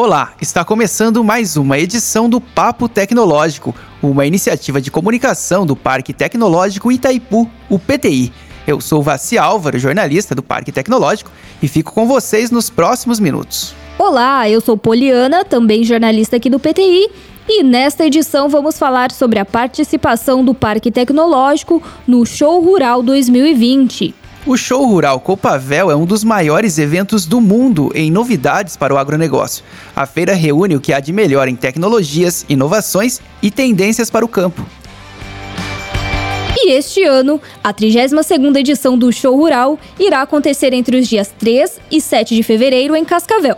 Olá, está começando mais uma edição do Papo Tecnológico, uma iniciativa de comunicação do Parque Tecnológico Itaipu, o PTI. Eu sou Vassi Álvaro, jornalista do Parque Tecnológico, e fico com vocês nos próximos minutos. Olá, eu sou Poliana, também jornalista aqui do PTI, e nesta edição vamos falar sobre a participação do Parque Tecnológico no Show Rural 2020. O Show Rural Copavel é um dos maiores eventos do mundo em novidades para o agronegócio. A feira reúne o que há de melhor em tecnologias, inovações e tendências para o campo. E este ano, a 32ª edição do Show Rural irá acontecer entre os dias 3 e 7 de fevereiro em Cascavel.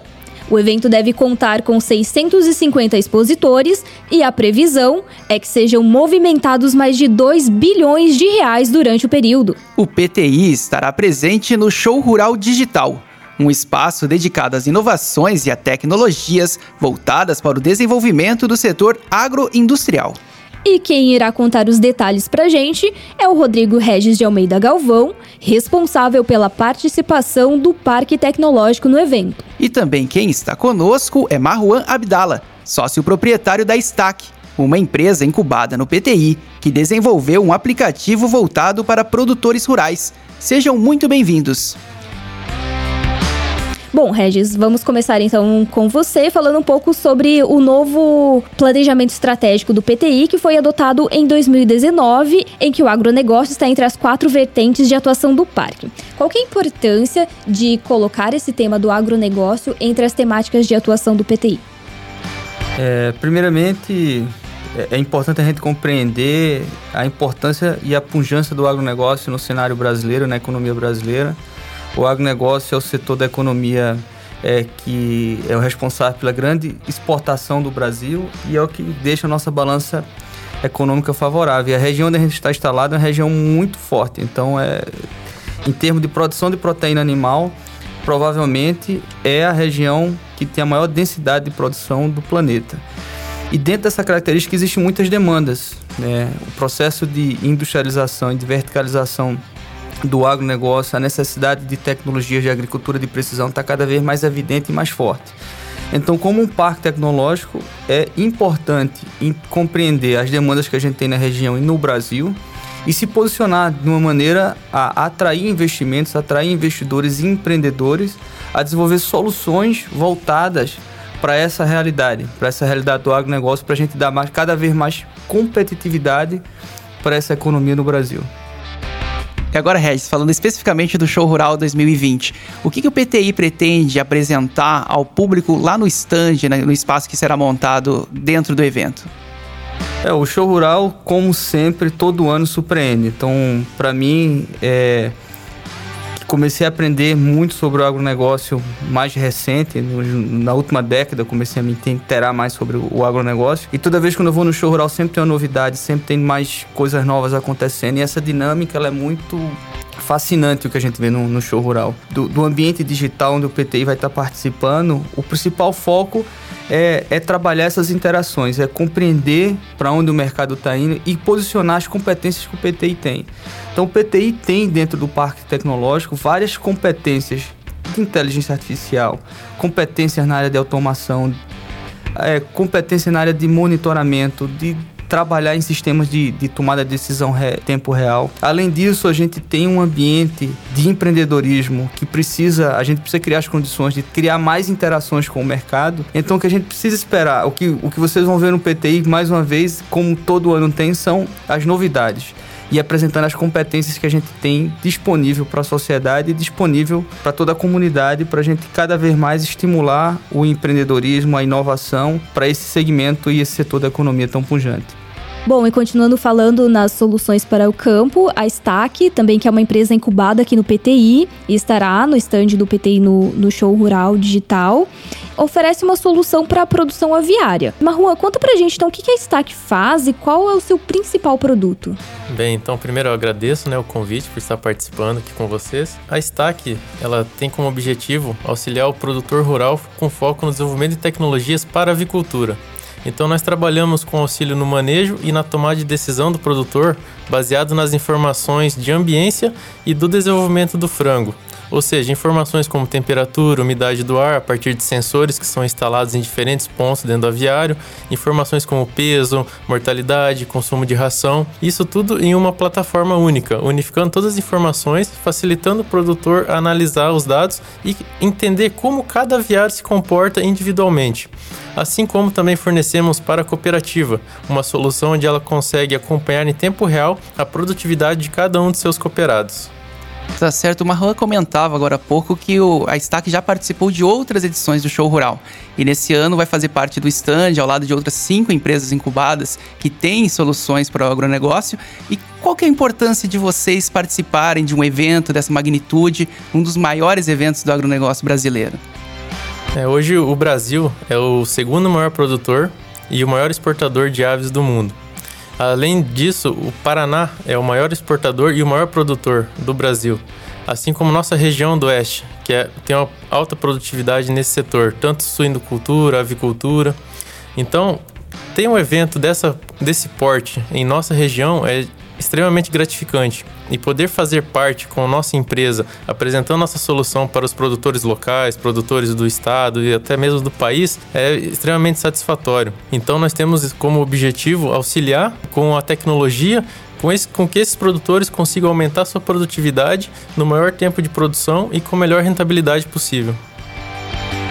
O evento deve contar com 650 expositores e a previsão é que sejam movimentados mais de 2 bilhões de reais durante o período. O PTI estará presente no Show Rural Digital, um espaço dedicado às inovações e a tecnologias voltadas para o desenvolvimento do setor agroindustrial. E quem irá contar os detalhes pra gente é o Rodrigo Regis de Almeida Galvão, responsável pela participação do Parque Tecnológico no evento. E também quem está conosco é Marwan Abdala, sócio proprietário da Stack, uma empresa incubada no PTI que desenvolveu um aplicativo voltado para produtores rurais. Sejam muito bem-vindos. Bom, Regis, vamos começar então com você falando um pouco sobre o novo planejamento estratégico do PTI que foi adotado em 2019, em que o agronegócio está entre as quatro vertentes de atuação do parque. Qual é a importância de colocar esse tema do agronegócio entre as temáticas de atuação do PTI? É, primeiramente, é, é importante a gente compreender a importância e a pujança do agronegócio no cenário brasileiro, na economia brasileira. O agronegócio é o setor da economia é, que é o responsável pela grande exportação do Brasil e é o que deixa a nossa balança econômica favorável. E a região onde a gente está instalado é uma região muito forte. Então, é, em termos de produção de proteína animal, provavelmente é a região que tem a maior densidade de produção do planeta. E dentro dessa característica existem muitas demandas. Né? O processo de industrialização e de verticalização do agronegócio, a necessidade de tecnologias de agricultura de precisão está cada vez mais evidente e mais forte. Então, como um parque tecnológico, é importante compreender as demandas que a gente tem na região e no Brasil e se posicionar de uma maneira a atrair investimentos, atrair investidores e empreendedores a desenvolver soluções voltadas para essa realidade, para essa realidade do agronegócio, para a gente dar mais, cada vez mais competitividade para essa economia no Brasil. E agora, Regis, falando especificamente do Show Rural 2020, o que, que o PTI pretende apresentar ao público lá no stand, né, no espaço que será montado dentro do evento? É, o Show Rural, como sempre, todo ano surpreende. Então, para mim, é, comecei a aprender muito sobre o agronegócio mais recente, na última década comecei a me inteirar mais sobre o, o agronegócio. E toda vez que eu vou no show rural sempre tem uma novidade, sempre tem mais coisas novas acontecendo. E essa dinâmica ela é muito fascinante o que a gente vê no, no show rural. Do, do, ambiente digital onde o PTI vai estar participando, o principal foco é, é trabalhar essas interações, é compreender para onde o mercado está indo e posicionar as competências que o PTI tem. Então, o PTI tem dentro do parque tecnológico várias competências de inteligência artificial, competências na área de automação, é, competência na área de monitoramento, de trabalhar em sistemas de, de tomada de decisão re, tempo real. Além disso, a gente tem um ambiente de empreendedorismo que precisa, a gente precisa criar as condições de criar mais interações com o mercado. Então, o que a gente precisa esperar, o que, o que vocês vão ver no PTI, mais uma vez, como todo ano tem, são as novidades e apresentando as competências que a gente tem disponível para a sociedade e disponível para toda a comunidade, para a gente cada vez mais estimular o empreendedorismo, a inovação para esse segmento e esse setor da economia tão pujante. Bom, e continuando falando nas soluções para o campo, a Stack, também que é uma empresa incubada aqui no PTI, e estará no estande do PTI no, no Show Rural Digital, oferece uma solução para a produção aviária. Marrua, conta pra gente então o que a Stack faz e qual é o seu principal produto. Bem, então primeiro eu agradeço né, o convite por estar participando aqui com vocês. A Stack, ela tem como objetivo auxiliar o produtor rural com foco no desenvolvimento de tecnologias para a avicultura. Então nós trabalhamos com auxílio no manejo e na tomada de decisão do produtor, baseado nas informações de ambiência e do desenvolvimento do frango, ou seja, informações como temperatura, umidade do ar a partir de sensores que são instalados em diferentes pontos dentro do aviário, informações como peso, mortalidade, consumo de ração, isso tudo em uma plataforma única, unificando todas as informações, facilitando o produtor a analisar os dados e entender como cada aviário se comporta individualmente. Assim como também fornecemos para a cooperativa, uma solução onde ela consegue acompanhar em tempo real a produtividade de cada um de seus cooperados. Tá certo, o Marwan comentava agora há pouco que o, a Stack já participou de outras edições do Show Rural. E nesse ano vai fazer parte do stand ao lado de outras cinco empresas incubadas que têm soluções para o agronegócio. E qual que é a importância de vocês participarem de um evento dessa magnitude, um dos maiores eventos do agronegócio brasileiro? É, hoje o Brasil é o segundo maior produtor e o maior exportador de aves do mundo. Além disso, o Paraná é o maior exportador e o maior produtor do Brasil, assim como nossa região do oeste, que é, tem uma alta produtividade nesse setor, tanto suinocultura, avicultura. Então, ter um evento dessa, desse porte em nossa região é extremamente gratificante e poder fazer parte com a nossa empresa, apresentando nossa solução para os produtores locais, produtores do estado e até mesmo do país, é extremamente satisfatório. Então nós temos como objetivo auxiliar com a tecnologia com, esse, com que esses produtores consigam aumentar sua produtividade no maior tempo de produção e com melhor rentabilidade possível.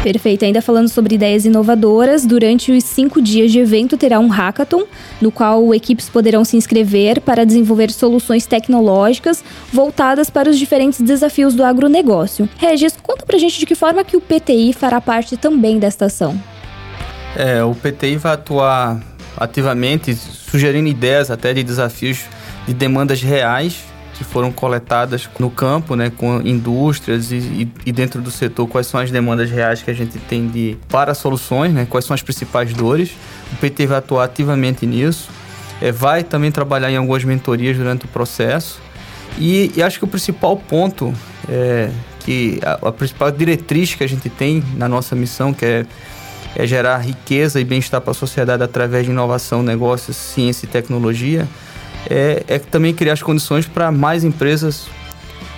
Perfeito. Ainda falando sobre ideias inovadoras, durante os cinco dias de evento terá um hackathon, no qual equipes poderão se inscrever para desenvolver soluções tecnológicas voltadas para os diferentes desafios do agronegócio. Regis, conta pra gente de que forma que o PTI fará parte também desta ação. É, o PTI vai atuar ativamente, sugerindo ideias até de desafios de demandas reais que foram coletadas no campo, né, com indústrias e, e, dentro do setor, quais são as demandas reais que a gente tem de para soluções, né, quais são as principais dores. O PT vai atuar ativamente nisso, é, vai também trabalhar em algumas mentorias durante o processo. E, e acho que o principal ponto é que a, a, principal diretriz que a gente tem na nossa missão, que é, é gerar riqueza e bem-estar para a sociedade através de inovação, negócios, ciência e tecnologia, é, é também criar as condições para mais empresas,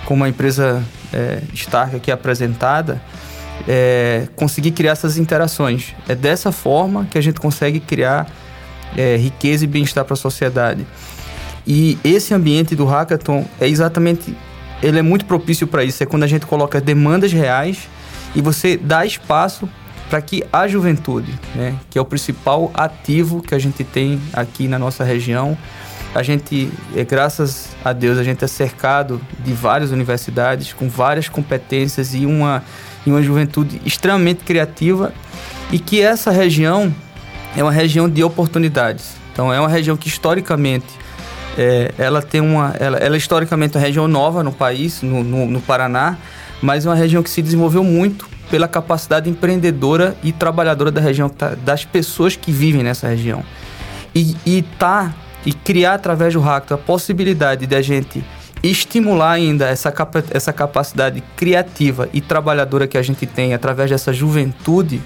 como a empresa é, Stark aqui apresentada, é, conseguir criar essas interações. É dessa forma que a gente consegue criar é, riqueza e bem-estar para a sociedade. E esse ambiente do hackathon é exatamente, ele é muito propício para isso. É quando a gente coloca demandas reais e você dá espaço para que a juventude, né, que é o principal ativo que a gente tem aqui na nossa região, a gente, é, graças a Deus, a gente é cercado de várias universidades com várias competências e uma, e uma juventude extremamente criativa e que essa região é uma região de oportunidades. Então é uma região que historicamente é, ela tem uma, ela, ela é historicamente uma região nova no país, no, no, no Paraná, mas é uma região que se desenvolveu muito pela capacidade empreendedora e trabalhadora da região, tá, das pessoas que vivem nessa região. E, está e criar através do Hackto a possibilidade de a gente estimular ainda essa, capa essa capacidade criativa e trabalhadora que a gente tem através dessa juventude,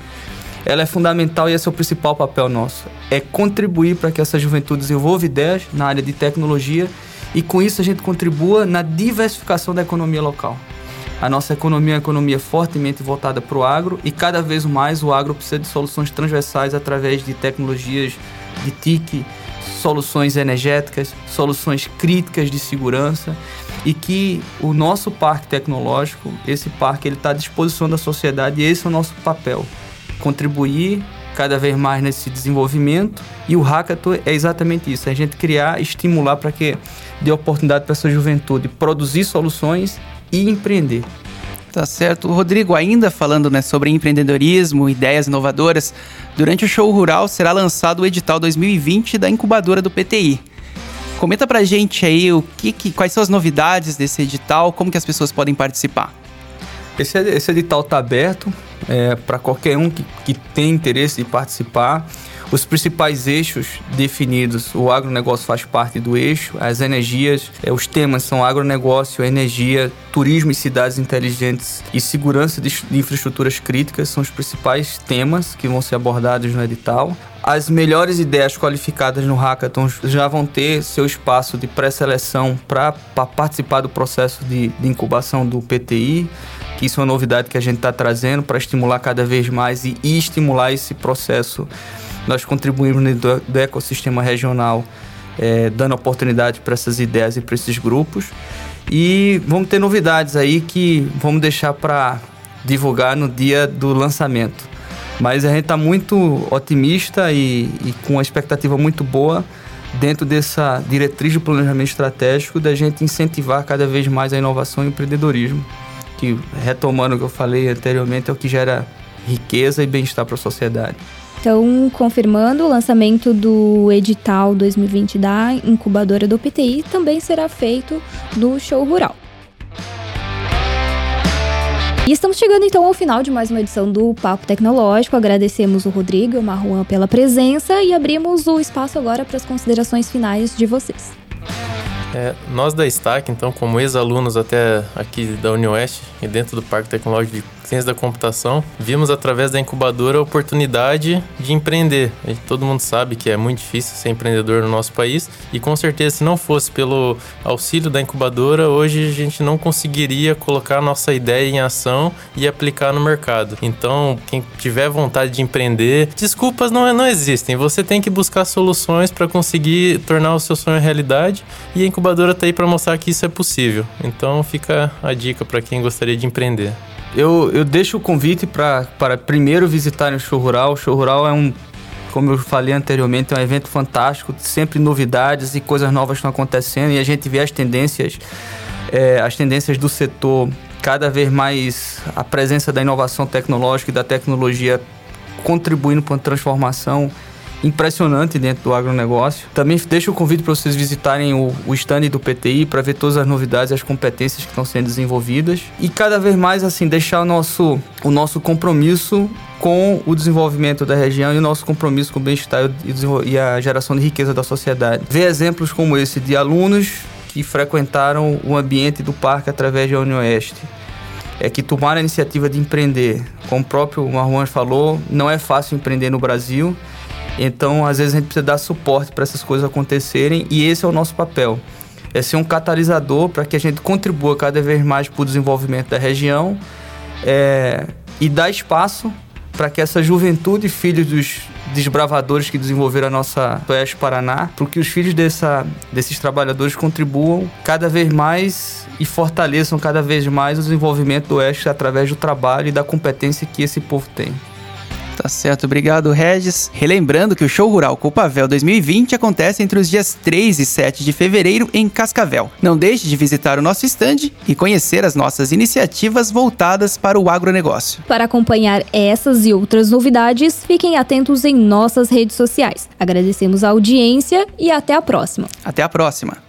ela é fundamental e esse é o principal papel nosso. É contribuir para que essa juventude desenvolva ideias na área de tecnologia e com isso a gente contribua na diversificação da economia local. A nossa economia é uma economia fortemente voltada para o agro e cada vez mais o agro precisa de soluções transversais através de tecnologias de TIC, soluções energéticas, soluções críticas de segurança e que o nosso parque tecnológico, esse parque, ele está à disposição da sociedade e esse é o nosso papel, contribuir cada vez mais nesse desenvolvimento e o hackathon é exatamente isso, é a gente criar, estimular para que dê oportunidade para essa juventude produzir soluções e empreender. Tá certo. Rodrigo, ainda falando né, sobre empreendedorismo, ideias inovadoras, durante o show rural será lançado o edital 2020 da incubadora do PTI. Comenta pra gente aí o que, que quais são as novidades desse edital, como que as pessoas podem participar. Esse, esse edital está aberto é, para qualquer um que, que tem interesse em participar. Os principais eixos definidos, o agronegócio faz parte do eixo, as energias, é, os temas são agronegócio, energia, turismo e cidades inteligentes e segurança de, de infraestruturas críticas, são os principais temas que vão ser abordados no edital. as melhores ideias qualificadas no Hackathon já vão ter seu espaço de pré-seleção para participar do processo de, de, incubação do PTI, isso é uma novidade que a gente está trazendo para estimular cada vez mais e, estimular esse processo. Nós contribuímos do, do ecossistema regional, é, dando oportunidade para essas ideias e para esses grupos. E vamos ter novidades aí que vamos deixar para divulgar no dia do lançamento. Mas a gente está muito otimista e, e com uma expectativa muito boa dentro dessa diretriz do planejamento estratégico da gente incentivar cada vez mais a inovação e o empreendedorismo, que retomando o que eu falei anteriormente é o que gera riqueza e bem-estar para a sociedade. Então, confirmando, o lançamento do edital 2020 da incubadora do PTI também será feito no show rural. E estamos chegando então ao final de mais uma edição do Papo Tecnológico. Agradecemos o Rodrigo e o Marruan pela presença e abrimos o espaço agora para as considerações finais de vocês. É, nós da Stack, então, como ex-alunos até aqui da Unioeste e dentro do Parque Tecnológico de ciência da computação, vimos através da incubadora a oportunidade de empreender. E todo mundo sabe que é muito difícil ser empreendedor no nosso país e com certeza se não fosse pelo auxílio da incubadora, hoje a gente não conseguiria colocar a nossa ideia em ação e aplicar no mercado. Então, quem tiver vontade de empreender, desculpas não, não existem. Você tem que buscar soluções para conseguir tornar o seu sonho realidade e a incubadora está aí para mostrar que isso é possível. Então, fica a dica para quem gostaria de empreender. Eu, eu deixo o convite para primeiro visitarem o Show Rural. O Show Rural é um, como eu falei anteriormente, é um evento fantástico, sempre novidades e coisas novas estão acontecendo e a gente vê as tendências, é, as tendências do setor cada vez mais a presença da inovação tecnológica e da tecnologia contribuindo para a transformação impressionante dentro do agronegócio. Também deixo o convite para vocês visitarem o, o stand do PTI para ver todas as novidades e as competências que estão sendo desenvolvidas. E cada vez mais, assim, deixar o nosso, o nosso compromisso com o desenvolvimento da região e o nosso compromisso com o bem-estar e a geração de riqueza da sociedade. Ver exemplos como esse de alunos que frequentaram o ambiente do parque através da União Oeste é que tomaram a iniciativa de empreender. Como o próprio Marwan falou, não é fácil empreender no Brasil. Então, às vezes, a gente precisa dar suporte para essas coisas acontecerem e esse é o nosso papel. É ser um catalisador para que a gente contribua cada vez mais para o desenvolvimento da região é, e dar espaço para que essa juventude, filhos dos desbravadores que desenvolveram a nossa Oeste Paraná, para que os filhos dessa, desses trabalhadores contribuam cada vez mais e fortaleçam cada vez mais o desenvolvimento do Oeste através do trabalho e da competência que esse povo tem. Tá certo, obrigado, Regis. Relembrando que o Show Rural Copavel 2020 acontece entre os dias 3 e 7 de fevereiro em Cascavel. Não deixe de visitar o nosso estande e conhecer as nossas iniciativas voltadas para o agronegócio. Para acompanhar essas e outras novidades, fiquem atentos em nossas redes sociais. Agradecemos a audiência e até a próxima. Até a próxima.